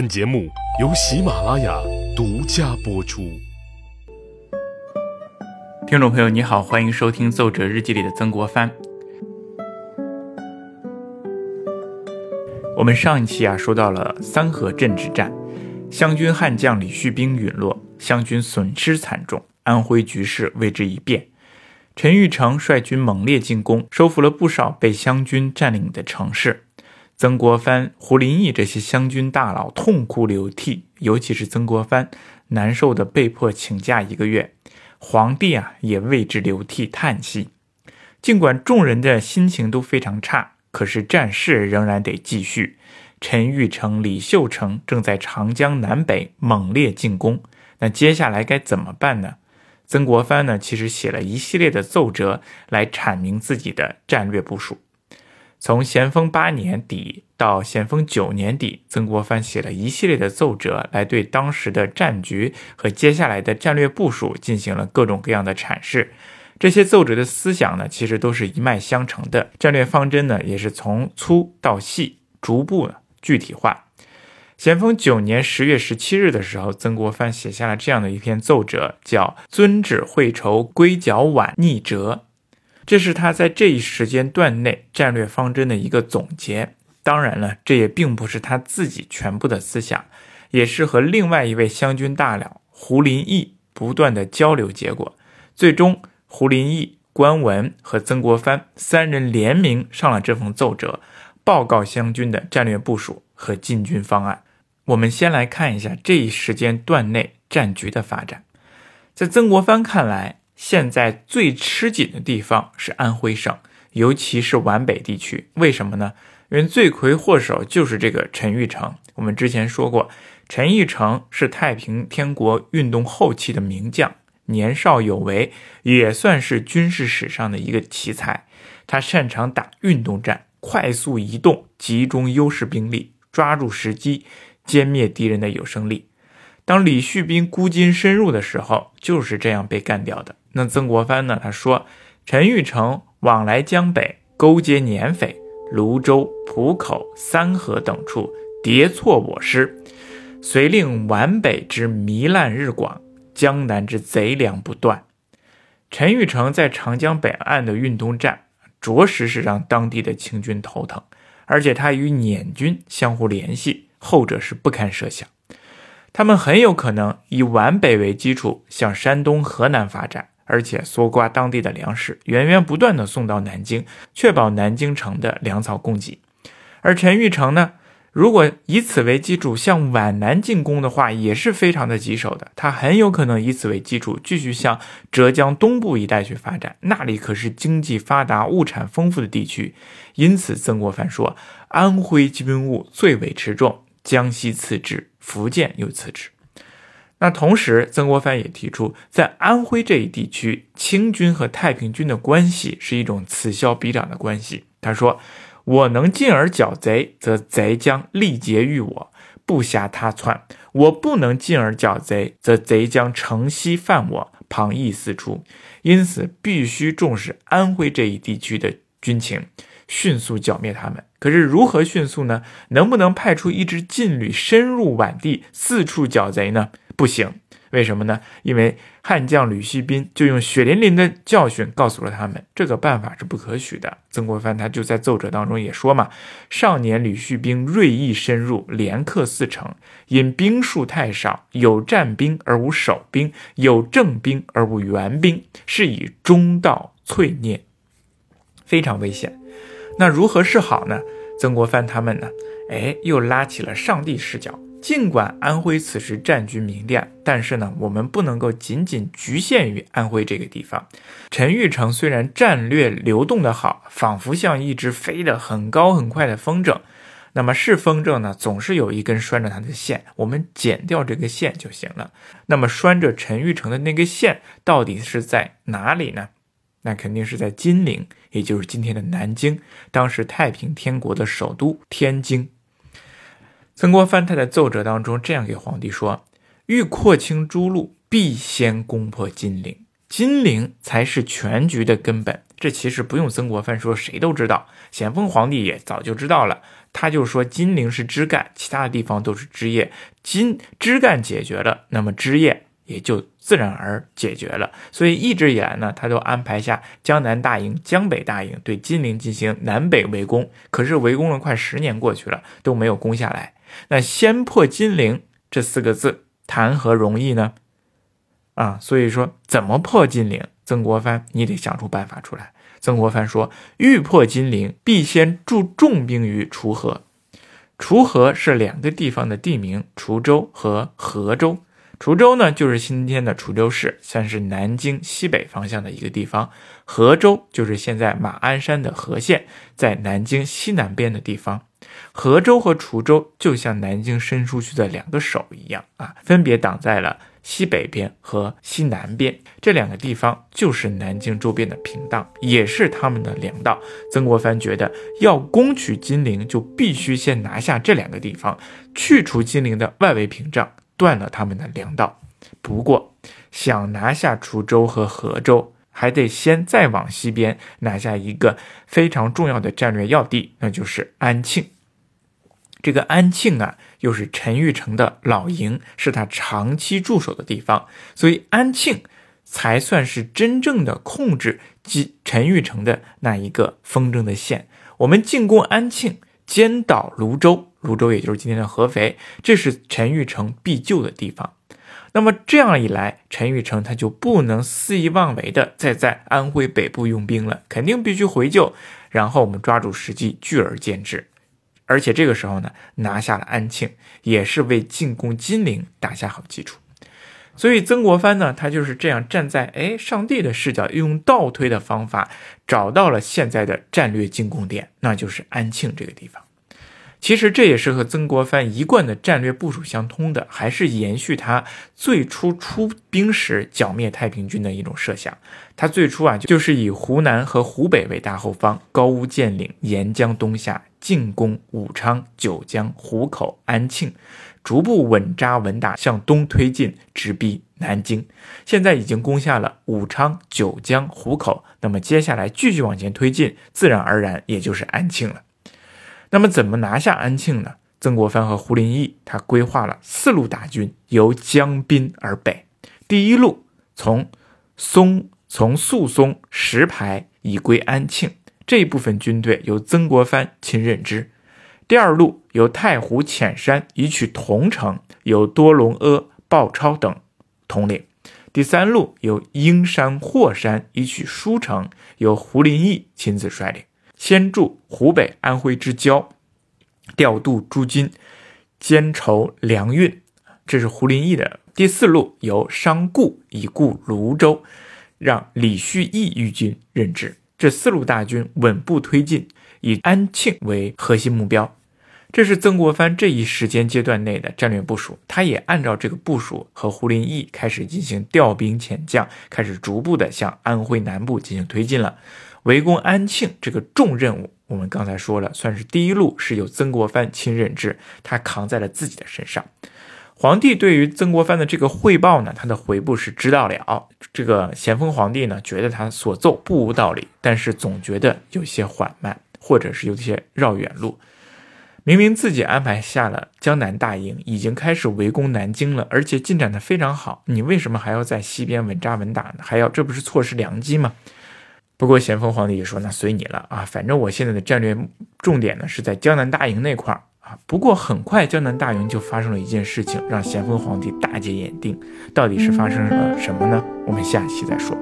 本节目由喜马拉雅独家播出。听众朋友，你好，欢迎收听《奏折日记》里的曾国藩。我们上一期啊说到了三河镇之战，湘军悍将李旭冰陨落，湘军损失惨重，安徽局势为之一变。陈玉成率军猛烈进攻，收复了不少被湘军占领的城市。曾国藩、胡林翼这些湘军大佬痛哭流涕，尤其是曾国藩，难受的被迫请假一个月。皇帝啊，也为之流涕叹息。尽管众人的心情都非常差，可是战事仍然得继续。陈玉成、李秀成正在长江南北猛烈进攻，那接下来该怎么办呢？曾国藩呢，其实写了一系列的奏折来阐明自己的战略部署。从咸丰八年底到咸丰九年底，曾国藩写了一系列的奏折，来对当时的战局和接下来的战略部署进行了各种各样的阐释。这些奏折的思想呢，其实都是一脉相承的，战略方针呢，也是从粗到细，逐步具体化。咸丰九年十月十七日的时候，曾国藩写下了这样的一篇奏折，叫《遵旨会筹归剿皖逆折》。这是他在这一时间段内战略方针的一个总结。当然了，这也并不是他自己全部的思想，也是和另外一位湘军大佬胡林翼不断的交流结果。最终，胡林翼、关文和曾国藩三人联名上了这封奏折，报告湘军的战略部署和进军方案。我们先来看一下这一时间段内战局的发展。在曾国藩看来，现在最吃紧的地方是安徽省，尤其是皖北地区。为什么呢？因为罪魁祸首就是这个陈玉成。我们之前说过，陈玉成是太平天国运动后期的名将，年少有为，也算是军事史上的一个奇才。他擅长打运动战，快速移动，集中优势兵力，抓住时机，歼灭敌人的有生力。当李旭斌孤军深入的时候，就是这样被干掉的。那曾国藩呢？他说：“陈玉成往来江北，勾结捻匪，泸州、浦口、三河等处迭错我师，遂令皖北之糜烂日广，江南之贼粮不断。”陈玉成在长江北岸的运动战，着实是让当地的清军头疼，而且他与捻军相互联系，后者是不堪设想。他们很有可能以皖北为基础，向山东、河南发展。而且搜刮当地的粮食，源源不断的送到南京，确保南京城的粮草供给。而陈玉成呢，如果以此为基础向皖南进攻的话，也是非常的棘手的。他很有可能以此为基础，继续向浙江东部一带去发展，那里可是经济发达、物产丰富的地区。因此，曾国藩说，安徽军务最为持重，江西次之，福建又次之。那同时，曾国藩也提出，在安徽这一地区，清军和太平军的关系是一种此消彼长的关系。他说：“我能进而剿贼，则贼将力竭于我，不暇他窜；我不能进而剿贼，则贼将乘隙犯我，旁逸四出。因此，必须重视安徽这一地区的军情，迅速剿灭他们。可是，如何迅速呢？能不能派出一支劲旅深入皖地，四处剿贼呢？”不行，为什么呢？因为悍将吕锡宾就用血淋淋的教训告诉了他们，这个办法是不可取的。曾国藩他就在奏折当中也说嘛：少年吕旭兵锐意深入，连克四城，因兵数太少，有战兵而无守兵，有正兵而无援兵，是以中道淬孽，非常危险。那如何是好呢？曾国藩他们呢？哎，又拉起了上帝视角。尽管安徽此时战局明亮，但是呢，我们不能够仅仅局限于安徽这个地方。陈玉成虽然战略流动的好，仿佛像一只飞得很高很快的风筝，那么是风筝呢，总是有一根拴着它的线，我们剪掉这个线就行了。那么拴着陈玉成的那个线到底是在哪里呢？那肯定是在金陵，也就是今天的南京，当时太平天国的首都天津。曾国藩他在奏折当中这样给皇帝说：“欲扩清诸路，必先攻破金陵。金陵才是全局的根本。”这其实不用曾国藩说，谁都知道。咸丰皇帝也早就知道了。他就说金陵是枝干，其他的地方都是枝叶。金枝干解决了，那么枝叶也就自然而解决了。所以一直以来呢，他都安排下江南大营、江北大营对金陵进行南北围攻。可是围攻了快十年过去了，都没有攻下来。那先破金陵这四个字，谈何容易呢？啊，所以说怎么破金陵？曾国藩，你得想出办法出来。曾国藩说：“欲破金陵，必先驻重兵于滁河。滁河是两个地方的地名，滁州和河州。滁州呢，就是今天的滁州市，算是南京西北方向的一个地方。河州就是现在马鞍山的和县，在南京西南边的地方。河州和滁州就像南京伸出去的两个手一样啊，分别挡在了。”西北边和西南边这两个地方就是南京周边的屏障，也是他们的粮道。曾国藩觉得要攻取金陵，就必须先拿下这两个地方，去除金陵的外围屏障，断了他们的粮道。不过，想拿下滁州和河州，还得先再往西边拿下一个非常重要的战略要地，那就是安庆。这个安庆啊。又是陈玉成的老营，是他长期驻守的地方，所以安庆才算是真正的控制及陈玉成的那一个风筝的线。我们进攻安庆，歼倒泸州，泸州也就是今天的合肥，这是陈玉成必救的地方。那么这样一来，陈玉成他就不能肆意妄为的再在安徽北部用兵了，肯定必须回救，然后我们抓住时机，聚而歼之。而且这个时候呢，拿下了安庆，也是为进攻金陵打下好基础。所以曾国藩呢，他就是这样站在哎上帝的视角，用倒推的方法找到了现在的战略进攻点，那就是安庆这个地方。其实这也是和曾国藩一贯的战略部署相通的，还是延续他最初出兵时剿灭太平军的一种设想。他最初啊，就是以湖南和湖北为大后方，高屋建瓴，沿江东下，进攻武昌、九江、湖口、安庆，逐步稳扎稳打向东推进，直逼南京。现在已经攻下了武昌、九江、湖口，那么接下来继续往前推进，自然而然也就是安庆了。那么怎么拿下安庆呢？曾国藩和胡林翼他规划了四路大军，由江滨而北。第一路从松从肃松石牌以归安庆，这一部分军队由曾国藩亲任之。第二路由太湖潜山以取桐城，由多隆阿、鲍超等统领。第三路由英山霍山以取舒城，由胡林翼亲自率领。先驻湖北、安徽之交，调度诸军，兼筹粮运。这是胡林翼的第四路，由商固以固泸州，让李旭义御军任职。这四路大军稳步推进，以安庆为核心目标。这是曾国藩这一时间阶段内的战略部署。他也按照这个部署，和胡林翼开始进行调兵遣将，开始逐步的向安徽南部进行推进了。围攻安庆这个重任务，我们刚才说了，算是第一路是由曾国藩亲任之，他扛在了自己的身上。皇帝对于曾国藩的这个汇报呢，他的回部是知道了。这个咸丰皇帝呢，觉得他所奏不无道理，但是总觉得有些缓慢，或者是有些绕远路。明明自己安排下了江南大营，已经开始围攻南京了，而且进展的非常好，你为什么还要在西边稳扎稳打呢？还要这不是错失良机吗？不过咸丰皇帝也说：“那随你了啊，反正我现在的战略重点呢是在江南大营那块儿啊。”不过很快江南大营就发生了一件事情，让咸丰皇帝大跌眼镜。到底是发生了什么呢？我们下期再说。